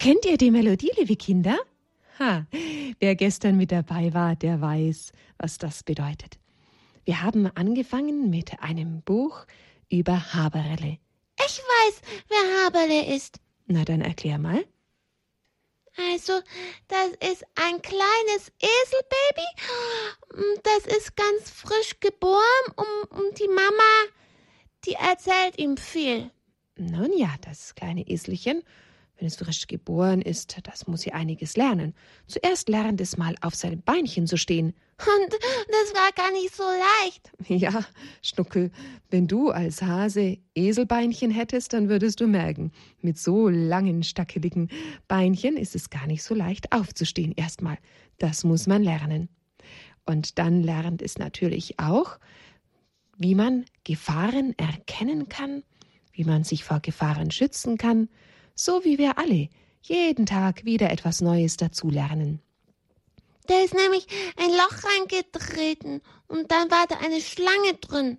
Erkennt ihr die Melodie, liebe Kinder? Ha, wer gestern mit dabei war, der weiß, was das bedeutet. Wir haben angefangen mit einem Buch über Haberle. Ich weiß, wer Haberle ist. Na, dann erklär mal. Also, das ist ein kleines Eselbaby. Das ist ganz frisch geboren und, und die Mama, die erzählt ihm viel. Nun ja, das kleine Eselchen wenn es frisch geboren ist, das muss sie einiges lernen. Zuerst lernt es mal auf seinem Beinchen zu stehen. Und das war gar nicht so leicht. Ja, Schnuckel, wenn du als Hase Eselbeinchen hättest, dann würdest du merken, mit so langen, stackeligen Beinchen ist es gar nicht so leicht aufzustehen erstmal. Das muss man lernen. Und dann lernt es natürlich auch, wie man Gefahren erkennen kann, wie man sich vor Gefahren schützen kann, so wie wir alle jeden Tag wieder etwas Neues dazulernen. Da ist nämlich ein Loch reingetreten und dann war da eine Schlange drin.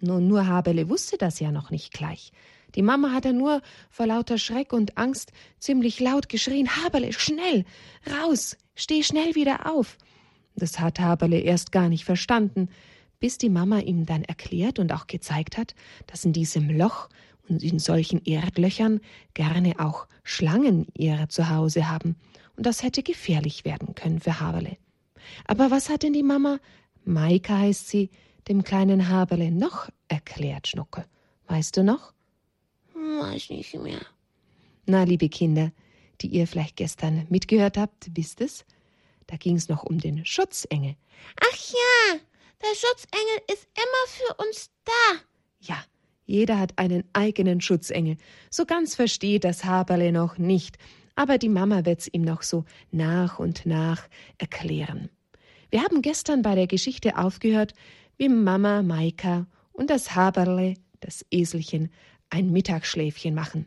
Nun, nur Habele wusste das ja noch nicht gleich. Die Mama hatte nur vor lauter Schreck und Angst ziemlich laut geschrien: Haberle, schnell, raus, steh schnell wieder auf. Das hat Haberle erst gar nicht verstanden, bis die Mama ihm dann erklärt und auch gezeigt hat, dass in diesem Loch und in solchen Erdlöchern gerne auch Schlangen ihr Zuhause haben, und das hätte gefährlich werden können für Haberle. Aber was hat denn die Mama, Maika heißt sie, dem kleinen Haberle noch erklärt, Schnucke? Weißt du noch? Weiß nicht mehr. Na, liebe Kinder, die ihr vielleicht gestern mitgehört habt, wisst es? Da ging es noch um den Schutzengel. Ach ja, der Schutzengel ist immer für uns da. Ja, jeder hat einen eigenen Schutzengel. So ganz versteht das Haberle noch nicht, aber die Mama wird's ihm noch so nach und nach erklären. Wir haben gestern bei der Geschichte aufgehört, wie Mama Maika und das Haberle, das Eselchen, ein Mittagsschläfchen machen.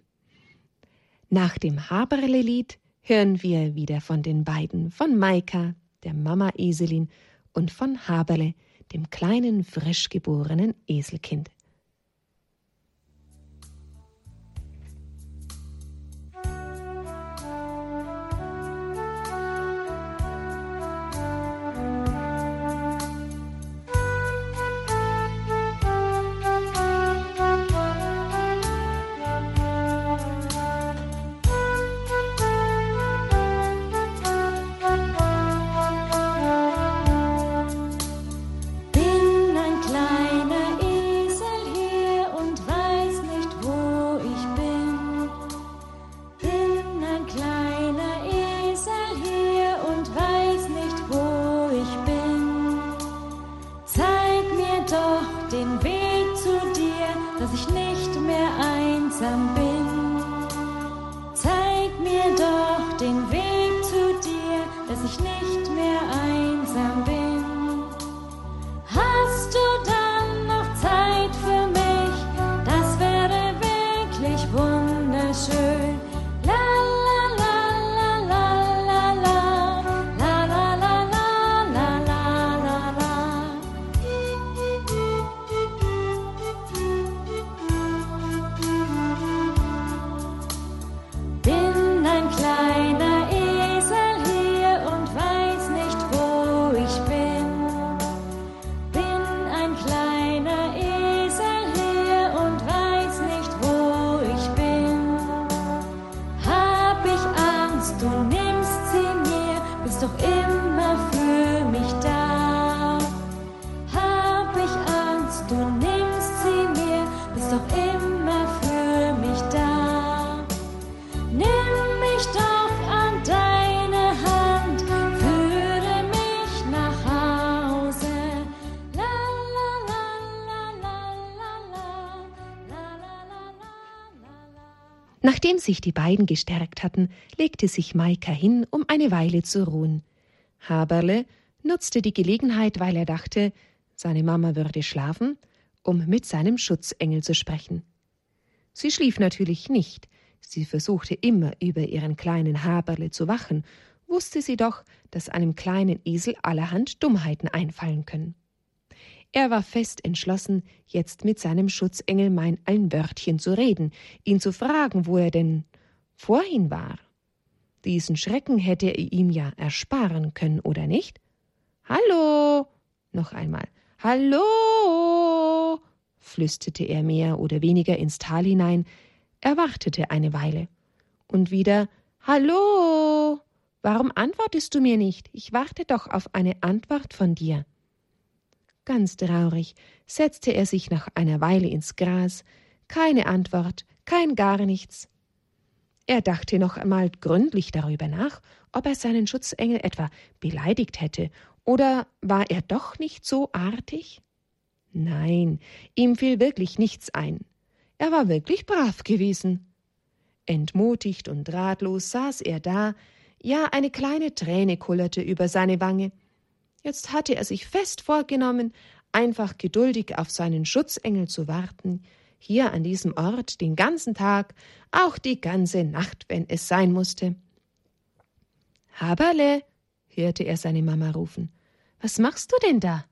Nach dem Haberle-Lied hören wir wieder von den beiden, von Maika, der Mama Eselin, und von Haberle, dem kleinen frisch geborenen Eselkind. Nachdem sich die beiden gestärkt hatten, legte sich Maika hin, um eine Weile zu ruhen. Haberle nutzte die Gelegenheit, weil er dachte, seine Mama würde schlafen, um mit seinem Schutzengel zu sprechen. Sie schlief natürlich nicht, sie versuchte immer über ihren kleinen Haberle zu wachen, wusste sie doch, dass einem kleinen Esel allerhand Dummheiten einfallen können. Er war fest entschlossen, jetzt mit seinem Schutzengel mein ein Wörtchen zu reden, ihn zu fragen, wo er denn vorhin war. Diesen Schrecken hätte er ihm ja ersparen können, oder nicht? Hallo. Noch einmal. Hallo. flüsterte er mehr oder weniger ins Tal hinein. Er wartete eine Weile. Und wieder Hallo. Warum antwortest du mir nicht? Ich warte doch auf eine Antwort von dir. Ganz traurig setzte er sich nach einer Weile ins Gras. Keine Antwort, kein gar nichts. Er dachte noch einmal gründlich darüber nach, ob er seinen Schutzengel etwa beleidigt hätte, oder war er doch nicht so artig? Nein, ihm fiel wirklich nichts ein. Er war wirklich brav gewesen. Entmutigt und ratlos saß er da, ja eine kleine Träne kullerte über seine Wange. Jetzt hatte er sich fest vorgenommen, einfach geduldig auf seinen Schutzengel zu warten, hier an diesem Ort den ganzen Tag, auch die ganze Nacht, wenn es sein musste. Haberle, hörte er seine Mama rufen, was machst du denn da?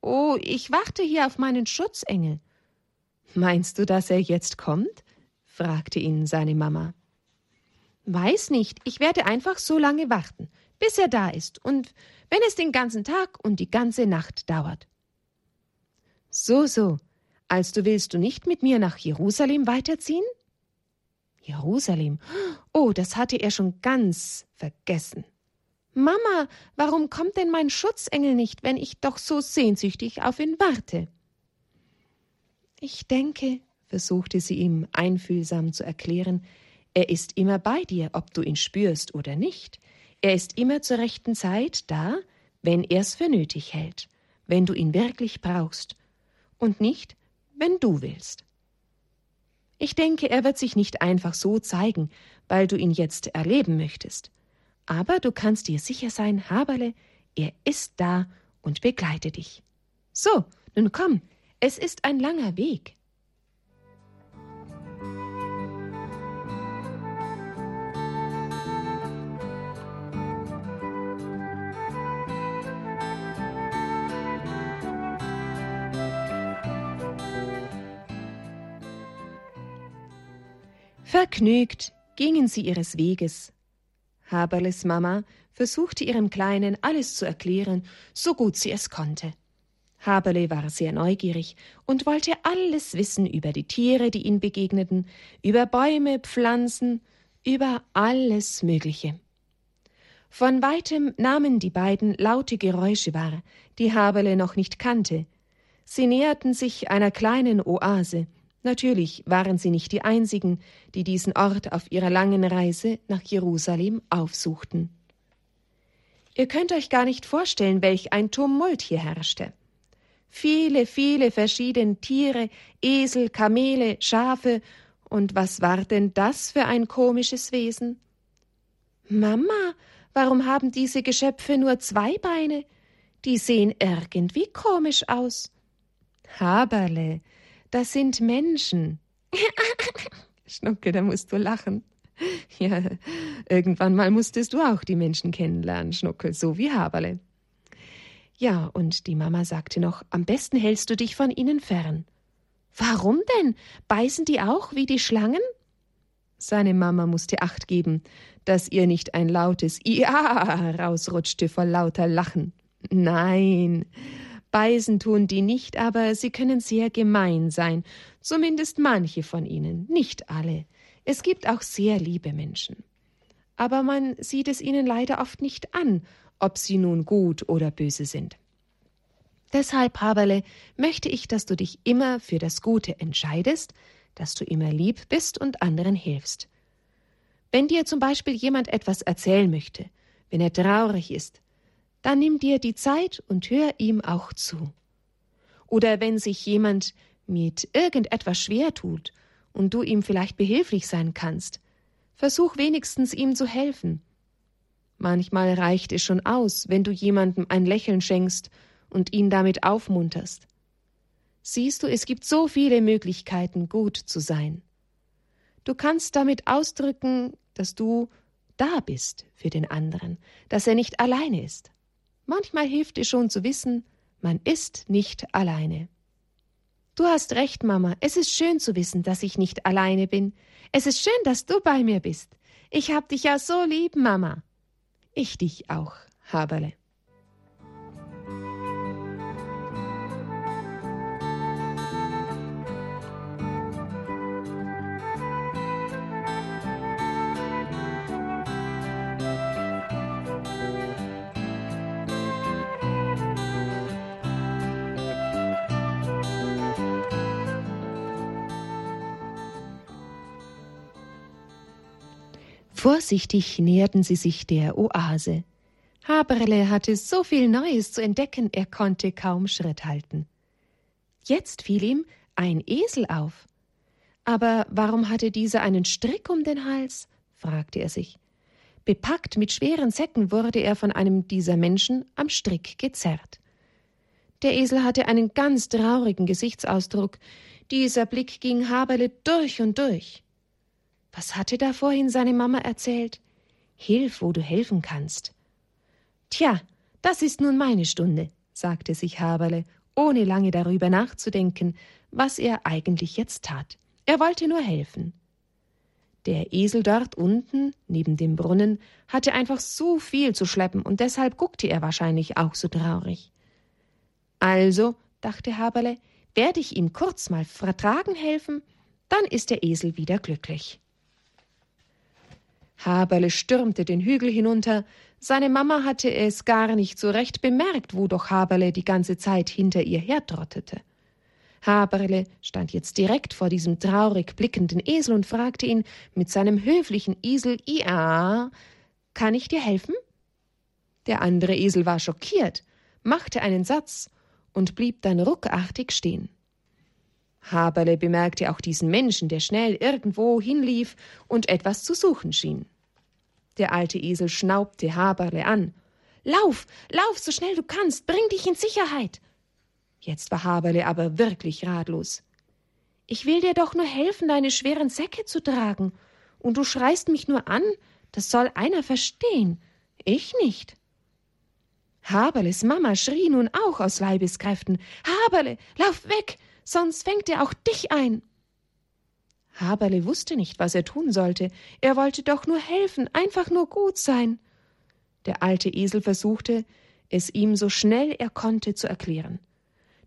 Oh, ich warte hier auf meinen Schutzengel. Meinst du, dass er jetzt kommt? fragte ihn seine Mama. Weiß nicht, ich werde einfach so lange warten, bis er da ist, und wenn es den ganzen Tag und die ganze Nacht dauert. So, so, also willst du nicht mit mir nach Jerusalem weiterziehen? Jerusalem. Oh, das hatte er schon ganz vergessen. Mama, warum kommt denn mein Schutzengel nicht, wenn ich doch so sehnsüchtig auf ihn warte? Ich denke, versuchte sie ihm einfühlsam zu erklären, er ist immer bei dir, ob du ihn spürst oder nicht. Er ist immer zur rechten Zeit da, wenn er's für nötig hält, wenn du ihn wirklich brauchst, und nicht, wenn du willst. Ich denke, er wird sich nicht einfach so zeigen, weil du ihn jetzt erleben möchtest. Aber du kannst dir sicher sein, Haberle, er ist da und begleitet dich. So, nun komm, es ist ein langer Weg. Vergnügt gingen sie ihres Weges. Haberles Mama versuchte ihrem Kleinen alles zu erklären, so gut sie es konnte. Haberle war sehr neugierig und wollte alles wissen über die Tiere, die ihm begegneten, über Bäume, Pflanzen, über alles Mögliche. Von weitem nahmen die beiden laute Geräusche wahr, die Haberle noch nicht kannte. Sie näherten sich einer kleinen Oase, Natürlich waren sie nicht die einzigen, die diesen Ort auf ihrer langen Reise nach Jerusalem aufsuchten. Ihr könnt euch gar nicht vorstellen, welch ein Tumult hier herrschte. Viele, viele verschiedene Tiere, Esel, Kamele, Schafe, und was war denn das für ein komisches Wesen? Mama, warum haben diese Geschöpfe nur zwei Beine? Die sehen irgendwie komisch aus. Haberle, das sind Menschen. Schnucke, da musst du lachen. Ja, irgendwann mal musstest du auch die Menschen kennenlernen, Schnuckel, so wie Haberle. Ja, und die Mama sagte noch, am besten hältst du dich von ihnen fern. Warum denn? Beißen die auch wie die Schlangen? Seine Mama musste Acht geben, dass ihr nicht ein lautes Ja rausrutschte vor lauter Lachen. Nein, Beißen tun die nicht, aber sie können sehr gemein sein, zumindest manche von ihnen, nicht alle. Es gibt auch sehr liebe Menschen. Aber man sieht es ihnen leider oft nicht an, ob sie nun gut oder böse sind. Deshalb, Haberle, möchte ich, dass du dich immer für das Gute entscheidest, dass du immer lieb bist und anderen hilfst. Wenn dir zum Beispiel jemand etwas erzählen möchte, wenn er traurig ist, dann nimm dir die Zeit und hör ihm auch zu. Oder wenn sich jemand mit irgendetwas schwer tut und du ihm vielleicht behilflich sein kannst, versuch wenigstens ihm zu helfen. Manchmal reicht es schon aus, wenn du jemandem ein Lächeln schenkst und ihn damit aufmunterst. Siehst du, es gibt so viele Möglichkeiten, gut zu sein. Du kannst damit ausdrücken, dass du da bist für den anderen, dass er nicht alleine ist. Manchmal hilft es schon zu wissen, man ist nicht alleine. Du hast recht, Mama. Es ist schön zu wissen, dass ich nicht alleine bin. Es ist schön, dass du bei mir bist. Ich hab dich ja so lieb, Mama. Ich dich auch, Haberle. Vorsichtig näherten sie sich der Oase. Haberle hatte so viel Neues zu entdecken, er konnte kaum Schritt halten. Jetzt fiel ihm ein Esel auf. Aber warum hatte dieser einen Strick um den Hals? fragte er sich. Bepackt mit schweren Säcken wurde er von einem dieser Menschen am Strick gezerrt. Der Esel hatte einen ganz traurigen Gesichtsausdruck. Dieser Blick ging Haberle durch und durch. Was hatte da vorhin seine Mama erzählt? Hilf, wo du helfen kannst. Tja, das ist nun meine Stunde, sagte sich Haberle, ohne lange darüber nachzudenken, was er eigentlich jetzt tat. Er wollte nur helfen. Der Esel dort unten, neben dem Brunnen, hatte einfach so viel zu schleppen, und deshalb guckte er wahrscheinlich auch so traurig. Also, dachte Haberle, werde ich ihm kurz mal vertragen helfen, dann ist der Esel wieder glücklich. Haberle stürmte den Hügel hinunter. Seine Mama hatte es gar nicht so recht bemerkt, wo doch Haberle die ganze Zeit hinter ihr hertrottete. Haberle stand jetzt direkt vor diesem traurig blickenden Esel und fragte ihn mit seinem höflichen Esel Ja, kann ich dir helfen? Der andere Esel war schockiert, machte einen Satz und blieb dann ruckartig stehen. Haberle bemerkte auch diesen Menschen, der schnell irgendwo hinlief und etwas zu suchen schien. Der alte Esel schnaubte Haberle an. Lauf, lauf, so schnell du kannst, bring dich in Sicherheit. Jetzt war Haberle aber wirklich ratlos. Ich will dir doch nur helfen, deine schweren Säcke zu tragen, und du schreist mich nur an, das soll einer verstehen, ich nicht. Haberles Mama schrie nun auch aus Leibeskräften. Haberle, lauf weg, sonst fängt er auch dich ein. Haberle wusste nicht, was er tun sollte. Er wollte doch nur helfen, einfach nur gut sein. Der alte Esel versuchte, es ihm so schnell er konnte zu erklären.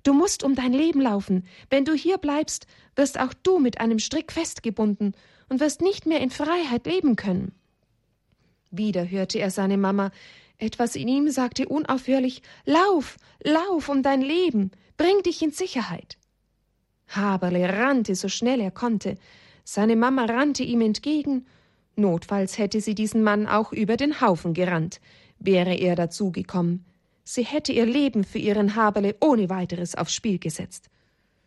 Du musst um dein Leben laufen. Wenn du hier bleibst, wirst auch du mit einem Strick festgebunden und wirst nicht mehr in Freiheit leben können. Wieder hörte er seine Mama. Etwas in ihm sagte unaufhörlich Lauf, lauf um dein Leben, bring dich in Sicherheit. Haberle rannte so schnell er konnte. Seine Mama rannte ihm entgegen. Notfalls hätte sie diesen Mann auch über den Haufen gerannt, wäre er dazu gekommen. Sie hätte ihr Leben für ihren Haberle ohne weiteres aufs Spiel gesetzt.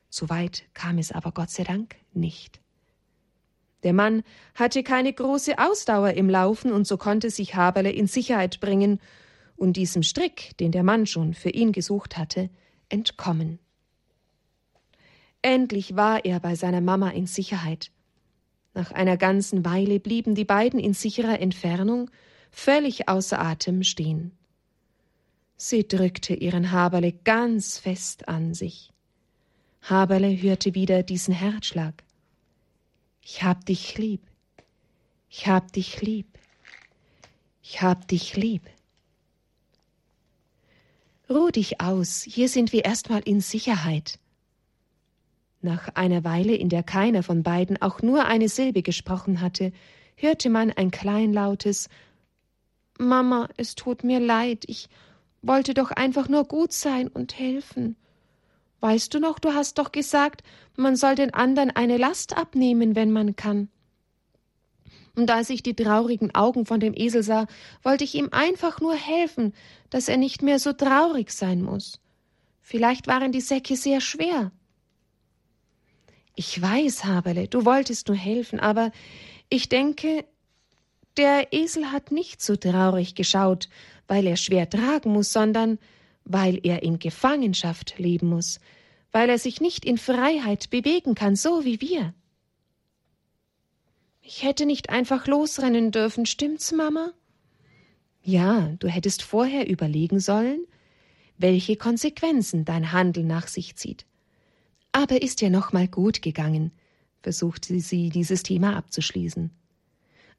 So weit kam es aber Gott sei Dank nicht. Der Mann hatte keine große Ausdauer im Laufen, und so konnte sich Haberle in Sicherheit bringen und diesem Strick, den der Mann schon für ihn gesucht hatte, entkommen. Endlich war er bei seiner Mama in Sicherheit. Nach einer ganzen Weile blieben die beiden in sicherer Entfernung, völlig außer Atem stehen. Sie drückte ihren Haberle ganz fest an sich. Haberle hörte wieder diesen Herzschlag. Ich hab dich lieb. Ich hab dich lieb. Ich hab dich lieb. Ruh dich aus, hier sind wir erstmal in Sicherheit. Nach einer Weile, in der keiner von beiden auch nur eine Silbe gesprochen hatte, hörte man ein kleinlautes Mama, es tut mir leid, ich wollte doch einfach nur gut sein und helfen. Weißt du noch, du hast doch gesagt, man soll den anderen eine Last abnehmen, wenn man kann. Und als ich die traurigen Augen von dem Esel sah, wollte ich ihm einfach nur helfen, dass er nicht mehr so traurig sein muss. Vielleicht waren die Säcke sehr schwer. Ich weiß, Haberle, du wolltest nur helfen, aber ich denke, der Esel hat nicht so traurig geschaut, weil er schwer tragen muss, sondern weil er in Gefangenschaft leben muss, weil er sich nicht in Freiheit bewegen kann, so wie wir. Ich hätte nicht einfach losrennen dürfen, stimmt's, Mama? Ja, du hättest vorher überlegen sollen, welche Konsequenzen dein Handel nach sich zieht. Aber ist ja noch mal gut gegangen, versuchte sie, dieses Thema abzuschließen.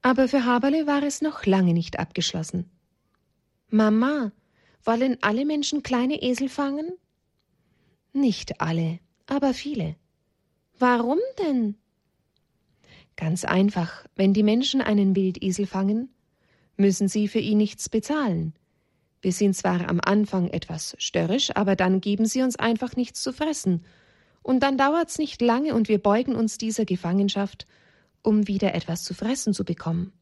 Aber für Haberle war es noch lange nicht abgeschlossen. Mama, wollen alle Menschen kleine Esel fangen? Nicht alle, aber viele. Warum denn? Ganz einfach, wenn die Menschen einen Wildesel fangen, müssen sie für ihn nichts bezahlen. Wir sind zwar am Anfang etwas störrisch, aber dann geben sie uns einfach nichts zu fressen. Und dann dauert's nicht lange und wir beugen uns dieser Gefangenschaft, um wieder etwas zu fressen zu bekommen.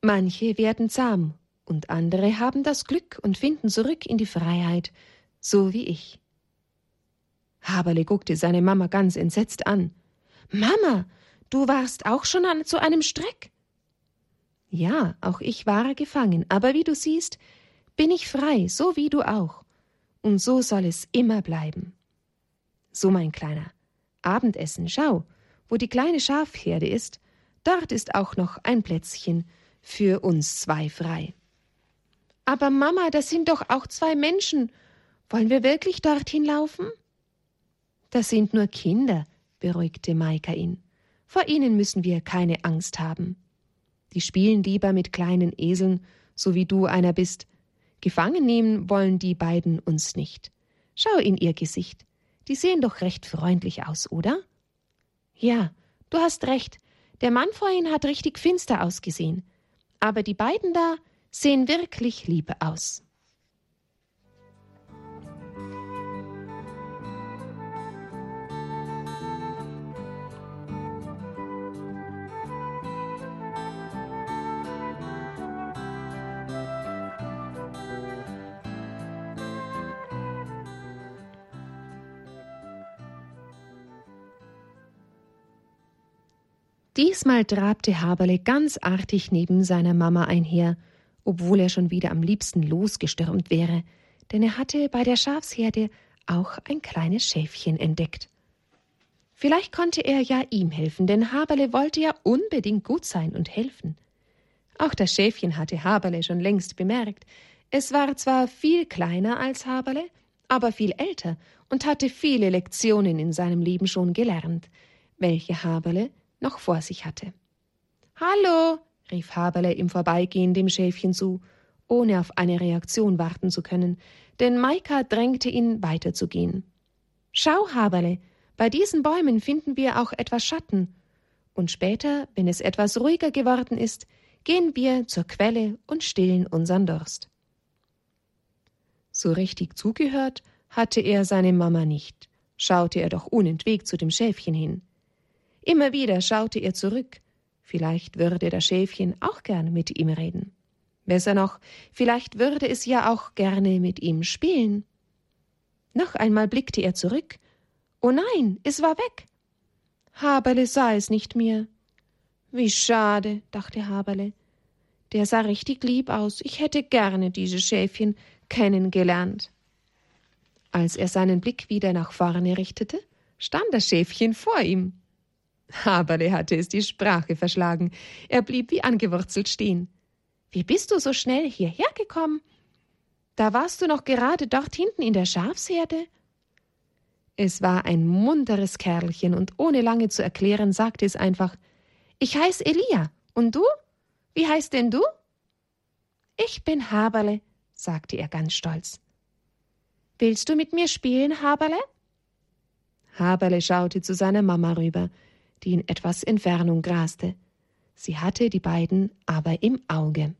Manche werden zahm und andere haben das Glück und finden zurück in die Freiheit, so wie ich. Haberle guckte seine Mama ganz entsetzt an. Mama, du warst auch schon an zu einem Streck? Ja, auch ich war gefangen, aber wie du siehst, bin ich frei, so wie du auch. Und so soll es immer bleiben. So, mein Kleiner, Abendessen, schau, wo die kleine Schafherde ist, dort ist auch noch ein Plätzchen für uns zwei frei. Aber Mama, das sind doch auch zwei Menschen. Wollen wir wirklich dorthin laufen? Das sind nur Kinder, beruhigte Maika ihn. Vor ihnen müssen wir keine Angst haben. Die spielen lieber mit kleinen Eseln, so wie du einer bist. Gefangen nehmen wollen die beiden uns nicht. Schau in ihr Gesicht. Die sehen doch recht freundlich aus, oder? Ja, du hast recht. Der Mann vorhin hat richtig finster ausgesehen. Aber die beiden da sehen wirklich lieb aus. Diesmal trabte Haberle ganz artig neben seiner Mama einher, obwohl er schon wieder am liebsten losgestürmt wäre, denn er hatte bei der Schafsherde auch ein kleines Schäfchen entdeckt. Vielleicht konnte er ja ihm helfen, denn Haberle wollte ja unbedingt gut sein und helfen. Auch das Schäfchen hatte Haberle schon längst bemerkt. Es war zwar viel kleiner als Haberle, aber viel älter und hatte viele Lektionen in seinem Leben schon gelernt, welche Haberle noch vor sich hatte. Hallo, rief Haberle im Vorbeigehen dem Schäfchen zu, ohne auf eine Reaktion warten zu können, denn Maika drängte ihn weiterzugehen. Schau, Haberle, bei diesen Bäumen finden wir auch etwas Schatten. Und später, wenn es etwas ruhiger geworden ist, gehen wir zur Quelle und stillen unseren Durst. So richtig zugehört hatte er seine Mama nicht, schaute er doch unentwegt zu dem Schäfchen hin. Immer wieder schaute er zurück. Vielleicht würde das Schäfchen auch gern mit ihm reden. Besser noch, vielleicht würde es ja auch gerne mit ihm spielen. Noch einmal blickte er zurück. Oh nein, es war weg. Haberle sah es nicht mehr. Wie schade, dachte Haberle. Der sah richtig lieb aus. Ich hätte gerne dieses Schäfchen kennengelernt. Als er seinen Blick wieder nach vorne richtete, stand das Schäfchen vor ihm. Haberle hatte es die Sprache verschlagen. Er blieb wie angewurzelt stehen. Wie bist du so schnell hierher gekommen? Da warst du noch gerade dort hinten in der Schafsherde? Es war ein munteres Kerlchen, und ohne lange zu erklären, sagte es einfach Ich heiß Elia. Und du? Wie heißt denn du? Ich bin Haberle, sagte er ganz stolz. Willst du mit mir spielen, Haberle? Haberle schaute zu seiner Mama rüber die in etwas Entfernung graste. Sie hatte die beiden aber im Auge.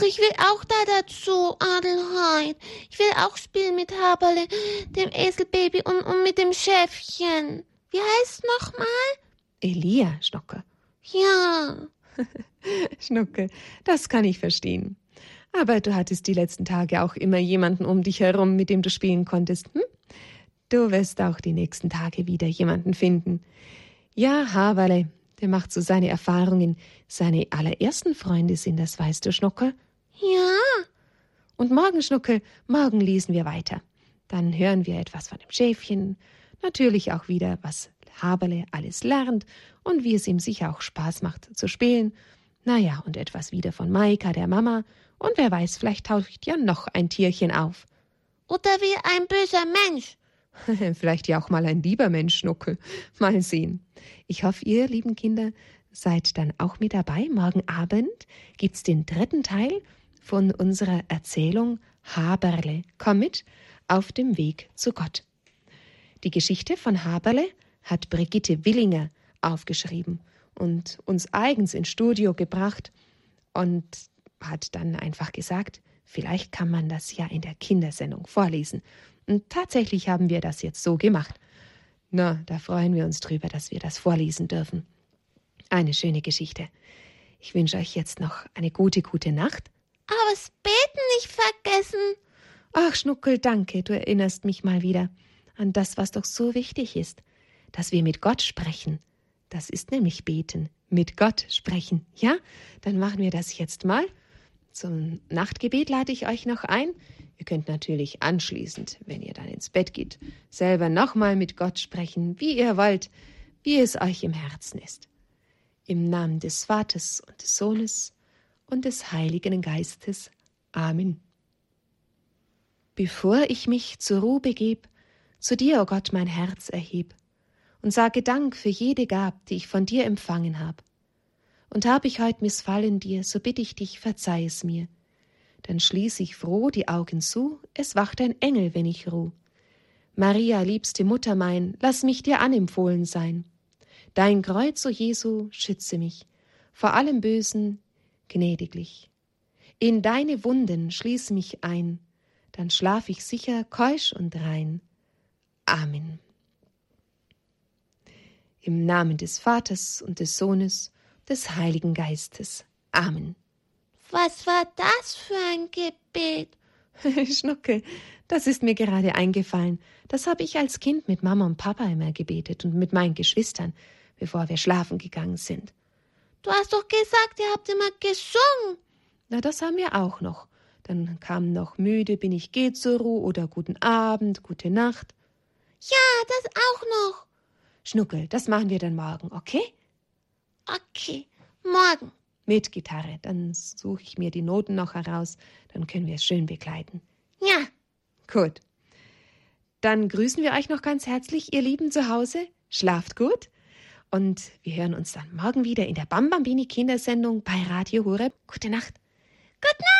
Ach, ich will auch da dazu, Adelheid. Ich will auch spielen mit Haberle, dem Eselbaby und, und mit dem Schäfchen. Wie heißt nochmal? Elia, Schnucke. Ja. Schnucke, das kann ich verstehen. Aber du hattest die letzten Tage auch immer jemanden um dich herum, mit dem du spielen konntest. Hm? Du wirst auch die nächsten Tage wieder jemanden finden. Ja, Haberle, Der macht so seine Erfahrungen. Seine allerersten Freunde sind das, weißt du, Schnuckel? Ja. Und morgen, Schnuckel, morgen lesen wir weiter. Dann hören wir etwas von dem Schäfchen, natürlich auch wieder, was Haberle alles lernt und wie es ihm sicher auch Spaß macht zu spielen. Naja, und etwas wieder von Maika, der Mama, und wer weiß, vielleicht taucht ja noch ein Tierchen auf. Oder wie ein böser Mensch. vielleicht ja auch mal ein lieber Mensch, Schnuckel. Mal sehen. Ich hoffe, ihr, lieben Kinder, seid dann auch mit dabei. Morgen Abend gibt's den dritten Teil von unserer Erzählung Haberle. Komm mit auf dem Weg zu Gott. Die Geschichte von Haberle hat Brigitte Willinger aufgeschrieben und uns eigens ins Studio gebracht und hat dann einfach gesagt, vielleicht kann man das ja in der Kindersendung vorlesen. Und tatsächlich haben wir das jetzt so gemacht. Na, da freuen wir uns drüber, dass wir das vorlesen dürfen. Eine schöne Geschichte. Ich wünsche euch jetzt noch eine gute, gute Nacht. Aber das Beten nicht vergessen. Ach, Schnuckel, danke, du erinnerst mich mal wieder an das, was doch so wichtig ist, dass wir mit Gott sprechen. Das ist nämlich beten, mit Gott sprechen. Ja, dann machen wir das jetzt mal. Zum Nachtgebet lade ich euch noch ein. Ihr könnt natürlich anschließend, wenn ihr dann ins Bett geht, selber nochmal mit Gott sprechen, wie ihr wollt, wie es euch im Herzen ist. Im Namen des Vaters und des Sohnes und des Heiligen Geistes. Amen. Bevor ich mich zur Ruhe begeb, zu dir, o oh Gott, mein Herz erheb und sage Dank für jede Gab, die ich von dir empfangen hab. Und hab ich heut missfallen dir, so bitt ich dich, verzeih es mir. Dann schließ ich froh die Augen zu, es wacht ein Engel, wenn ich ruh. Maria, liebste Mutter mein, lass mich dir anempfohlen sein. Dein Kreuz, o Jesu, schütze mich vor allem Bösen gnädiglich. In deine Wunden schließ mich ein, dann schlaf ich sicher, keusch und rein. Amen. Im Namen des Vaters und des Sohnes, des Heiligen Geistes. Amen. Was war das für ein Gebet? Schnucke, das ist mir gerade eingefallen. Das habe ich als Kind mit Mama und Papa immer gebetet und mit meinen Geschwistern, bevor wir schlafen gegangen sind. Du hast doch gesagt, ihr habt immer gesungen. Na, das haben wir auch noch. Dann kam noch müde bin ich, geh zur Ruhe oder guten Abend, gute Nacht. Ja, das auch noch. Schnuckel, das machen wir dann morgen, okay? Okay, morgen. Mit Gitarre. Dann suche ich mir die Noten noch heraus, dann können wir es schön begleiten. Ja. Gut. Dann grüßen wir euch noch ganz herzlich, ihr Lieben zu Hause. Schlaft gut. Und wir hören uns dann morgen wieder in der Bambambini Kindersendung bei Radio Horeb. Gute Nacht. Gute Nacht.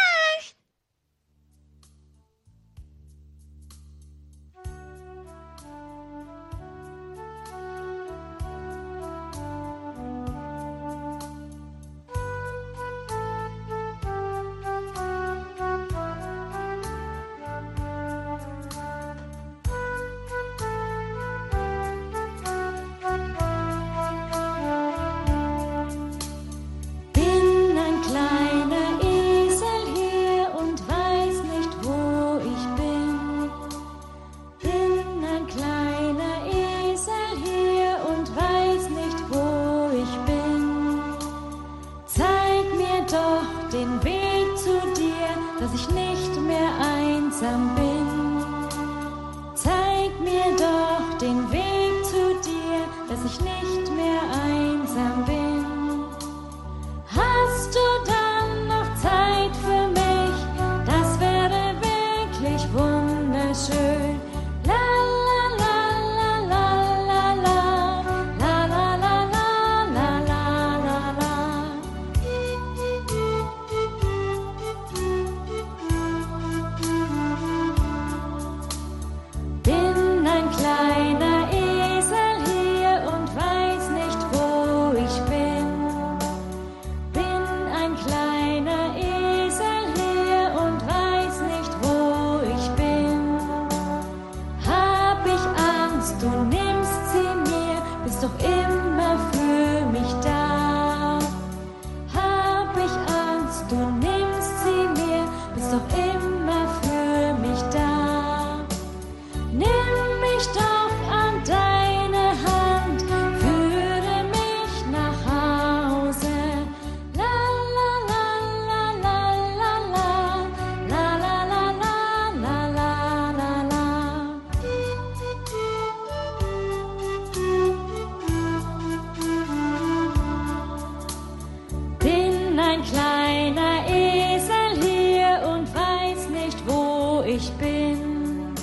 ein kleiner Esel hier und weiß nicht, wo ich bin.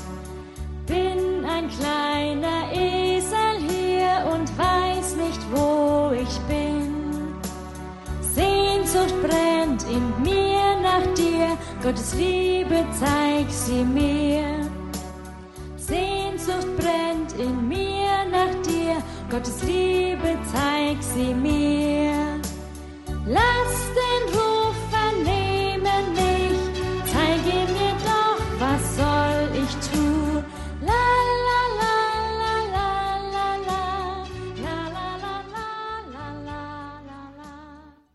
Bin ein kleiner Esel hier und weiß nicht, wo ich bin. Sehnsucht brennt in mir nach dir, Gottes Liebe zeig sie mir. Sehnsucht brennt in mir nach dir, Gottes Liebe zeig sie mir.